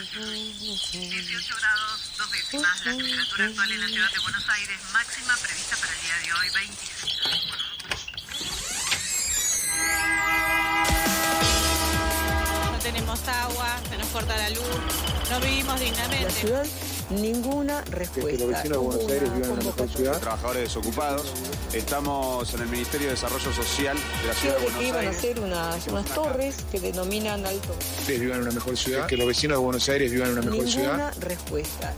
18 grados, dos décimas. La temperatura actual en la ciudad de Buenos Aires, máxima prevista para el día de hoy, 26 No tenemos agua, se nos corta la luz, no vivimos dignamente. La ninguna respuesta. Que los vecinos de Buenos Aires vivan en una mejor ciudad. Trabajadores desocupados. Estamos en el Ministerio de Desarrollo Social de la ciudad de Buenos iban a Aires. hacer unas, unas torres que denominan alto. Ustedes vivan en una mejor ciudad. Que los vecinos de Buenos Aires vivan en una mejor ciudad. Ninguna respuesta.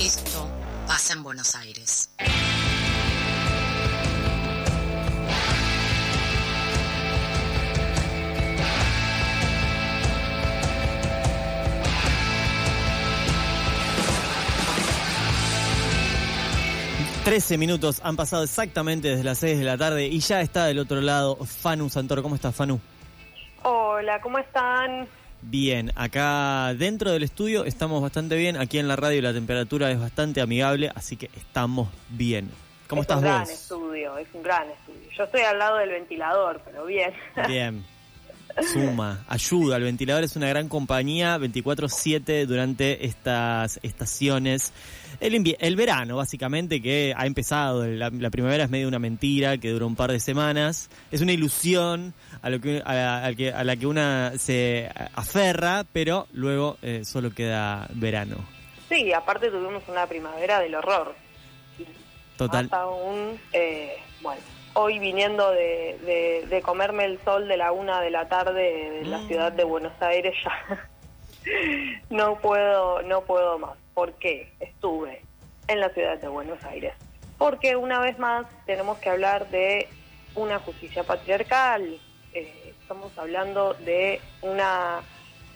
Esto pasa en Buenos Aires. Trece minutos han pasado exactamente desde las 6 de la tarde y ya está del otro lado Fanu Santoro. ¿Cómo estás, Fanu? Hola, ¿cómo están? Bien, acá dentro del estudio estamos bastante bien. Aquí en la radio la temperatura es bastante amigable, así que estamos bien. ¿Cómo es estás un gran vos? estudio, es un gran estudio. Yo estoy al lado del ventilador, pero bien. Bien. Suma, ayuda. El ventilador es una gran compañía 24/7 durante estas estaciones. El, el verano, básicamente, que ha empezado. La, la primavera es medio una mentira que dura un par de semanas. Es una ilusión a, lo que, a, la, que- a la que una se aferra, pero luego eh, solo queda verano. Sí, aparte tuvimos una primavera del horror. Total. Más aún, eh, bueno, hoy viniendo de, de- de comerme el sol de la una de la tarde de la Mm. ciudad de Buenos Aires ya no puedo, no puedo más. ¿Por qué? Estuve en la ciudad de Buenos Aires. Porque una vez más tenemos que hablar de una justicia patriarcal. Eh, estamos hablando de una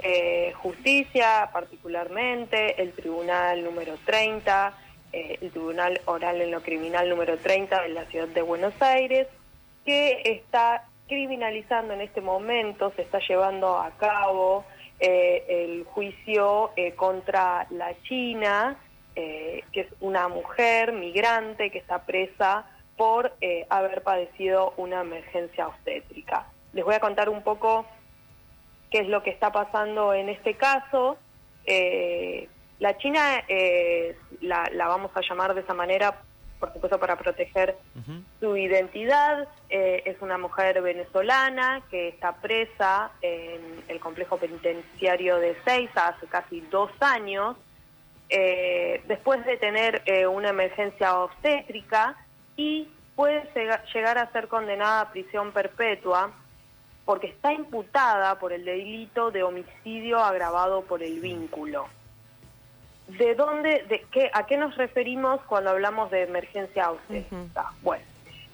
eh, justicia, particularmente el Tribunal número 30, eh, el Tribunal Oral en lo Criminal número 30 de la ciudad de Buenos Aires, que está criminalizando en este momento, se está llevando a cabo eh, el juicio eh, contra la China, que es una mujer migrante que está presa por haber padecido una emergencia obstétrica. Les voy a contar un poco qué es lo que está pasando en este caso. La China, eh, la, la vamos a llamar de esa manera, por supuesto, para proteger su identidad. Eh, es una mujer venezolana que está presa en el complejo penitenciario de Seiza hace casi dos años, eh, después de tener una emergencia obstétrica y puede llega- llegar a ser condenada a prisión perpetua porque está imputada por el delito de homicidio agravado por el vínculo. ¿De dónde, de qué, a qué nos referimos cuando hablamos de emergencia obstétrica? Bueno,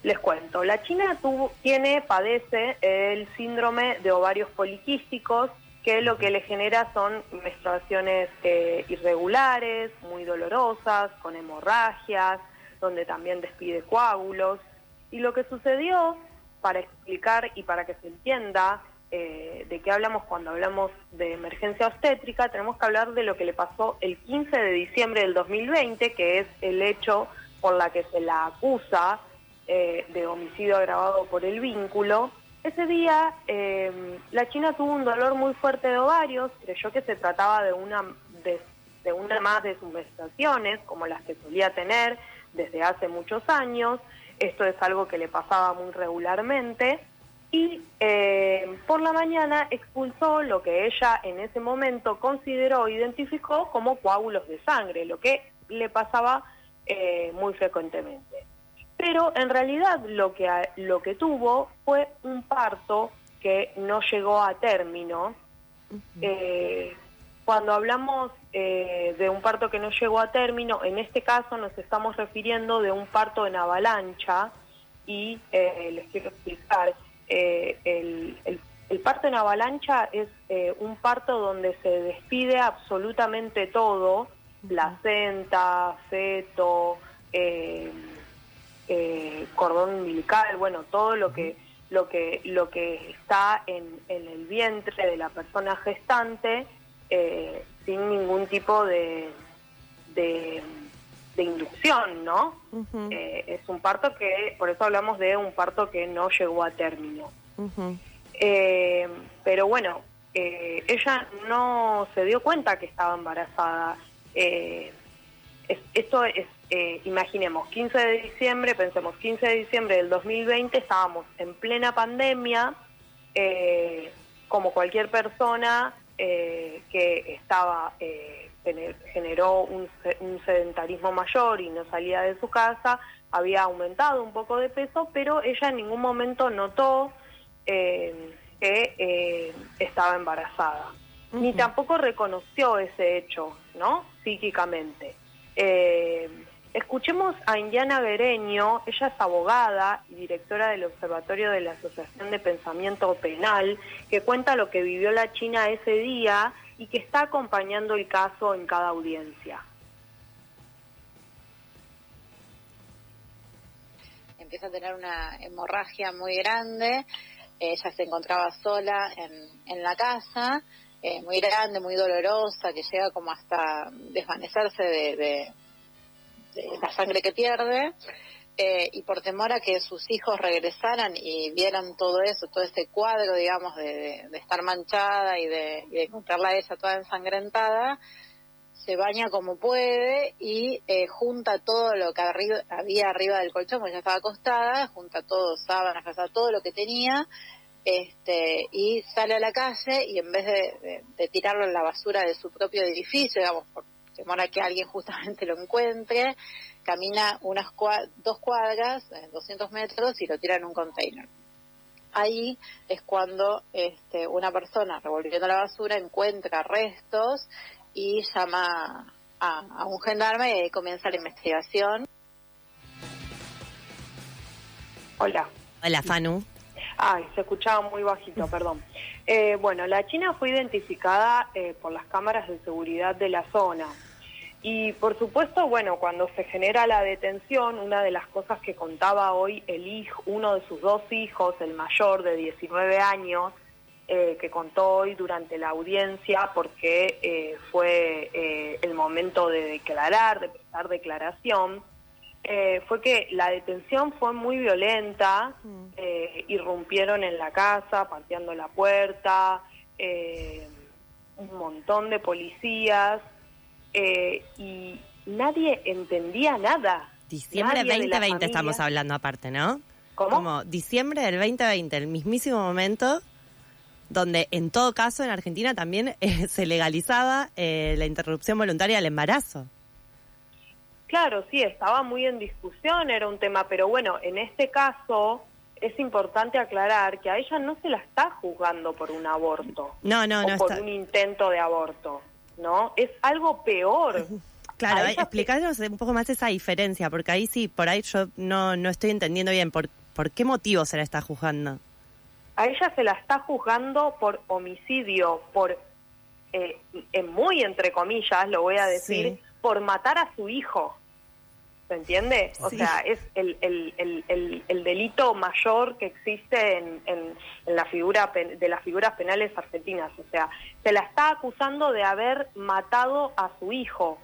les cuento. La China tuvo, tiene, padece el síndrome de ovarios poliquísticos, que lo que le genera son menstruaciones eh, irregulares, muy dolorosas, con hemorragias, donde también despide coágulos. Y lo que sucedió, para explicar y para que se entienda eh, de qué hablamos cuando hablamos de emergencia obstétrica, tenemos que hablar de lo que le pasó el 15 de diciembre del 2020, que es el hecho por la que se la acusa eh, de homicidio agravado por el vínculo. Ese día eh, la China tuvo un dolor muy fuerte de ovarios, creyó que se trataba de una de, de una más de sus menstruaciones, como las que solía tener desde hace muchos años. Esto es algo que le pasaba muy regularmente. Y eh, por la mañana expulsó lo que ella en ese momento consideró, identificó como coágulos de sangre, lo que le pasaba eh, muy frecuentemente. Pero en realidad lo que, lo que tuvo fue un parto que no llegó a término. Eh, cuando hablamos de un parto que no llegó a término, en este caso nos estamos refiriendo de un parto en avalancha y les quiero explicar, eh, el, el- el parto en avalancha es eh, un parto donde se despide absolutamente todo, placenta, feto, eh, cordón umbilical, bueno, todo lo que lo que lo que está en, en el vientre de la persona gestante sin ningún tipo de, de, de inducción, ¿no? Eh, es un parto que, por eso hablamos de un parto que no llegó a término. Eh, pero bueno, eh, ella no se dio cuenta que estaba embarazada. Es- esto es, imaginemos, 15 de diciembre, pensemos, 15 de diciembre del 2020, estábamos en plena pandemia, como cualquier persona que estaba generó un, un sedentarismo mayor y no salía de su casa, había aumentado un poco de peso, pero ella en ningún momento notó eh, que eh, estaba embarazada. Ni tampoco reconoció ese hecho, ¿no? Psíquicamente. Eh, escuchemos a Indiana Bereño, ella es abogada y directora del Observatorio de la Asociación de Pensamiento Penal, que cuenta lo que vivió la China ese día y que está acompañando el caso en cada audiencia. empieza a tener una hemorragia muy grande. Ella se encontraba sola en, en la casa, eh, muy grande, muy dolorosa, que llega como hasta desvanecerse de, de- de la sangre que pierde. Eh, y por temor a que sus hijos regresaran y vieran todo eso, todo este cuadro, digamos, de, estar manchada y de, encontrarla a ella toda ensangrentada, se baña como puede y eh, junta todo lo que había arriba del colchón, porque ya estaba acostada, junta todo, sábanas, casa, todo lo que tenía, este, y sale a la calle y en vez de tirarlo en la basura de su propio edificio, digamos, por temor a que alguien justamente lo encuentre, camina unas cua- dos cuadras, eh, 200 metros, y lo tira en un container. Ahí es cuando este, una persona revolviendo la basura encuentra restos y llama a, a un gendarme y ahí comienza la investigación. Hola. Hola, Fanu. Ay, se escuchaba muy bajito, perdón. Eh, bueno, la China fue identificada eh, por las cámaras de seguridad de la zona. Y por supuesto, bueno, cuando se genera la detención, una de las cosas que contaba hoy el hijo, uno de sus dos hijos, el mayor de 19 años, eh, que contó hoy durante la audiencia, porque eh, fue eh, el momento de declarar, de prestar declaración, fue que la detención fue muy violenta, eh, irrumpieron en la casa, pateando la puerta, un montón de policías, eh, y nadie entendía nada. Diciembre Nadie de la 2020 familia. estamos hablando aparte, ¿no? ¿Cómo? Como diciembre del 2020, el mismísimo momento donde en todo caso en Argentina también eh, se legalizaba eh, la interrupción voluntaria del embarazo. Claro, sí, estaba muy en discusión, era un tema, pero bueno, en este caso es importante aclarar que a ella no se la está juzgando por un aborto No, no, o no por está. un intento de aborto, ¿no? Es algo peor. Claro, explicarnos un poco más esa diferencia, porque ahí sí, por ahí yo no, no estoy entendiendo bien por, por qué motivo se la está juzgando. A ella se la está juzgando por homicidio, por, eh, en muy entre comillas, lo voy a decir, Sí. por matar a su hijo. ¿Se entiende? O Sí. sea, es el, el, el, el, el delito mayor que existe en, en, en la figura de las figuras penales argentinas. O sea, se la está acusando de haber matado a su hijo.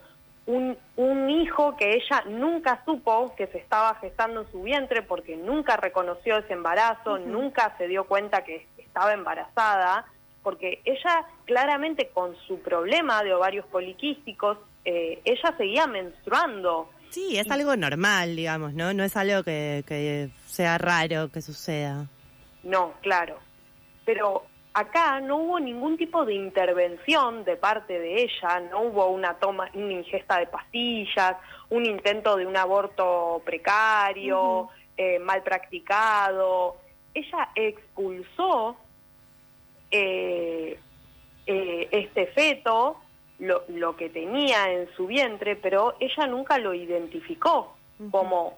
Un, un hijo que ella nunca supo que se estaba gestando en su vientre porque nunca reconoció ese embarazo, nunca se dio cuenta que estaba embarazada, porque ella claramente con su problema de ovarios poliquísticos, eh, ella seguía menstruando. Sí, es algo normal, digamos, ¿no? No es algo que, que sea raro que suceda. No, claro. Pero acá no hubo ningún tipo de intervención de parte de ella, no hubo una toma, una ingesta de pastillas, un intento de un aborto precario, eh, mal practicado. Ella expulsó eh, eh, este feto, lo, lo que tenía en su vientre, pero ella nunca lo identificó como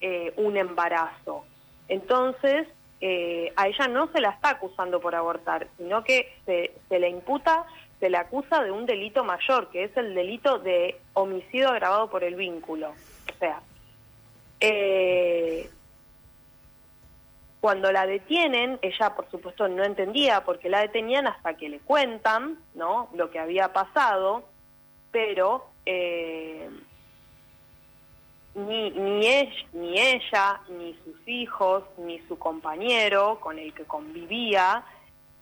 eh, un embarazo. Entonces, eh, a ella no se la está acusando por abortar, sino que se, se le imputa, se le acusa de un delito mayor, que es el delito de homicidio agravado por el vínculo. O sea, eh, cuando la detienen, ella por supuesto no entendía por qué la detenían hasta que le cuentan, ¿no? Lo que había pasado, pero eh, ni, ni, ella, ni ella, ni sus hijos, ni su compañero con el que convivía,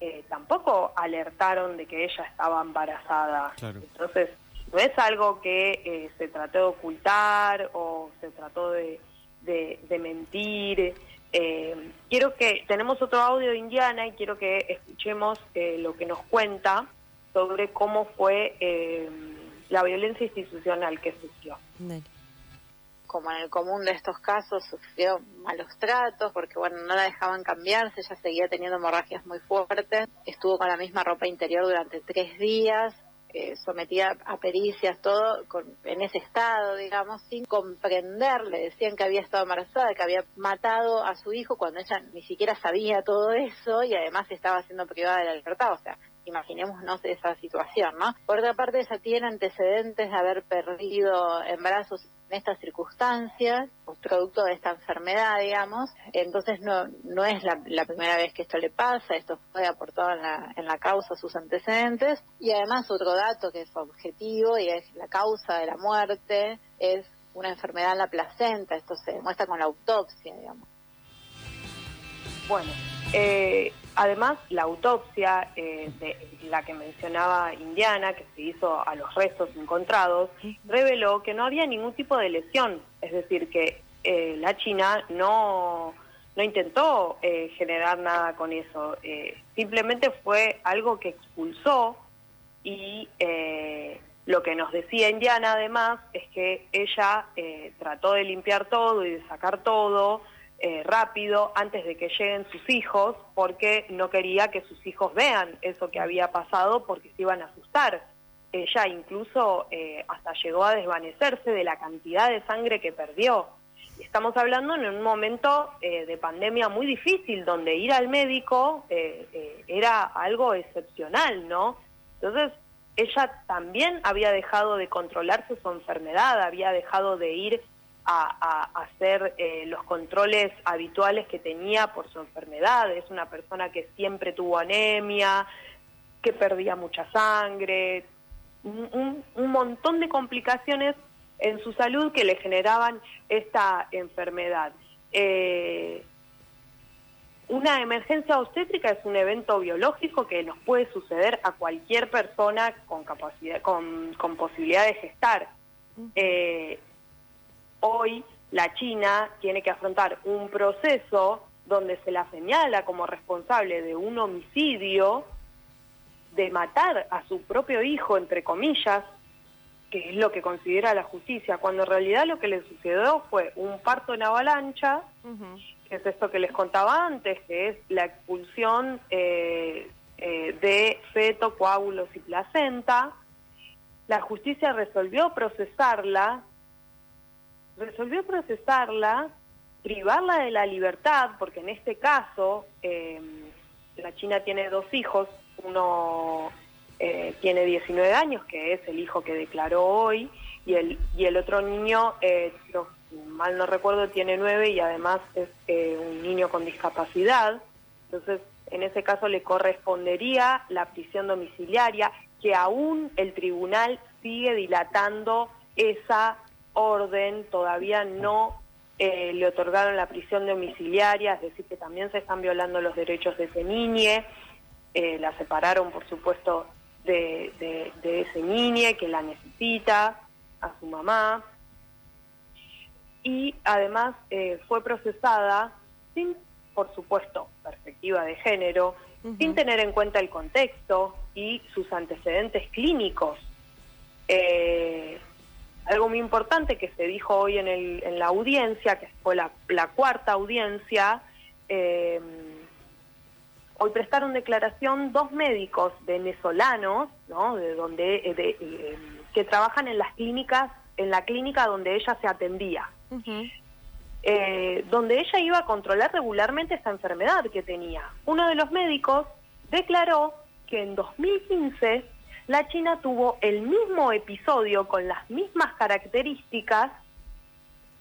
eh, tampoco alertaron de que ella estaba embarazada. Claro. Entonces, no es algo que eh, se trató de ocultar o se trató de, de- de mentir. Eh, quiero que, tenemos otro audio de Indiana y quiero que escuchemos eh, lo que nos cuenta sobre cómo fue eh, la violencia institucional que sufrió. como en el común de estos casos, sufrió malos tratos porque, bueno, no la dejaban cambiarse, ella seguía teniendo hemorragias muy fuertes, estuvo con la misma ropa interior durante tres días, eh, sometida a pericias, todo con- en ese estado, digamos, sin comprender, le decían que había estado embarazada, que había matado a su hijo cuando ella ni siquiera sabía todo eso y además estaba siendo privada de la libertad, o sea, imaginémonos esa situación, ¿no? Por otra parte, ella tiene antecedentes de haber perdido embarazos en estas circunstancias, producto de esta enfermedad, digamos. Entonces no, no es la, la primera vez que esto le pasa, esto fue aportado en la, en la causa sus antecedentes. Y además otro dato que es objetivo y es la causa de la muerte, es una enfermedad en la placenta, esto se demuestra con la autopsia, digamos. Bueno, eh, además la autopsia eh, de la que mencionaba Indiana, que se hizo a los restos encontrados, reveló que no había ningún tipo de lesión, es decir, que eh, la China no, no intentó eh, generar nada con eso, eh, simplemente fue algo que expulsó y eh, lo que nos decía Indiana además es que ella trató de limpiar todo y de sacar todo eh, rápido antes de que lleguen sus hijos porque no quería que sus hijos vean eso que había pasado porque se iban a asustar. Ella incluso eh, hasta llegó a desvanecerse de la cantidad de sangre que perdió. Estamos hablando en un momento eh, de pandemia muy difícil, donde ir al médico eh, era algo excepcional, ¿no? Entonces, ella también había dejado de controlarse su enfermedad, había dejado de ir a, hacer eh, los controles habituales que tenía por su enfermedad. Es una persona que siempre tuvo anemia, que perdía mucha sangre, un, un- un montón de complicaciones en su salud que le generaban esta enfermedad. Eh, una emergencia obstétrica es un evento biológico que nos puede suceder a cualquier persona con capacidad, con, con posibilidad de gestar. Eh, hoy la China tiene que afrontar un proceso donde se la señala como responsable de un homicidio, de matar a su propio hijo, entre comillas, que es lo que considera la justicia, cuando en realidad lo que le sucedió fue un parto en avalancha, que es esto que les contaba antes, que es la expulsión eh, eh, de feto, coágulos y placenta. La justicia resolvió procesarla, resolvió procesarla, privarla de la libertad, porque en este caso eh, la China tiene dos hijos, uno eh, tiene 19 años, que es el hijo que declaró hoy, y el, y el otro niño, eh, mal no recuerdo, tiene 9 y además es eh, un niño con discapacidad. Entonces, en ese caso le correspondería la prisión domiciliaria, que aún el tribunal sigue dilatando esa orden, todavía no eh, le otorgaron la prisión domiciliaria, es decir, que también se están violando los derechos de ese niñe, eh, la separaron, por supuesto, de, de- de ese niñe que la necesita, a su mamá, y además eh, fue procesada sin, por supuesto, perspectiva de género, sin tener en cuenta el contexto y sus antecedentes clínicos. Eh, algo muy importante que se dijo hoy en, el, en la audiencia, que fue la, la cuarta audiencia, eh, hoy prestaron declaración dos médicos venezolanos, ¿no? De donde eh, de, eh, que trabajan en las clínicas, en la clínica donde ella se atendía, eh, donde ella iba a controlar regularmente esta enfermedad que tenía. Uno de los médicos declaró que en 2015 la China tuvo el mismo episodio con las mismas características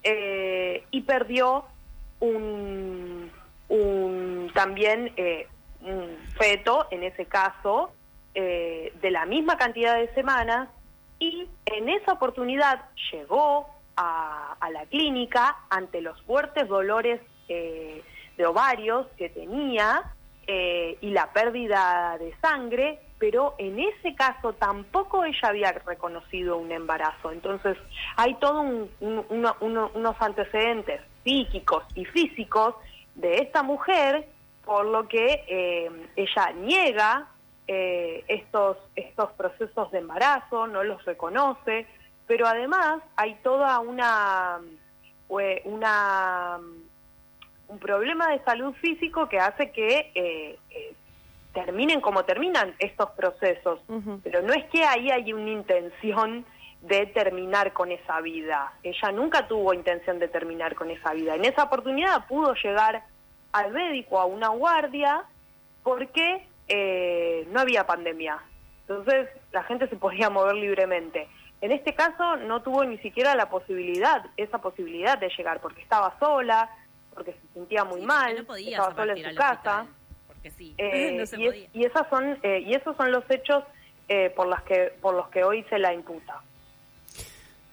eh, y perdió un, también eh, un feto, en ese caso, eh, de la misma cantidad de semanas y en esa oportunidad llegó a, la clínica ante los fuertes dolores de ovarios que tenía y la pérdida de sangre, pero en ese caso tampoco ella había reconocido un embarazo. Entonces hay todos unos antecedentes psíquicos y físicos de esta mujer, por lo que eh, ella niega eh, estos, estos procesos de embarazo, no los reconoce, pero además hay toda una, una un problema de salud físico que hace que eh, eh, terminen como terminan estos procesos, pero no es que ahí hay una intención de terminar con esa vida. Ella nunca tuvo intención de terminar con esa vida. En esa oportunidad pudo llegar al médico, a una guardia, porque eh, no había pandemia. Entonces la gente se podía mover libremente. En este caso no tuvo ni siquiera la posibilidad, esa posibilidad de llegar, porque estaba sola, porque se sentía muy mal, estaba sola en su casa. Porque sí, eh, y, esas son, eh, y esos son los hechos eh, por, las que, por los que hoy se la imputa.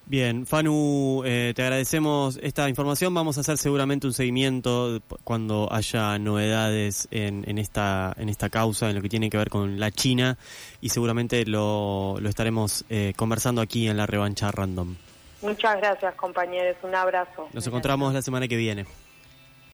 Bien, Fanu, te agradecemos esta información. Vamos a hacer seguramente un seguimiento cuando haya novedades en, en, esta, en esta causa, en lo que tiene que ver con la China, y seguramente lo, lo estaremos conversando aquí en la revancha random. Muchas gracias, compañeros. Un abrazo. Nos encontramos la semana que viene.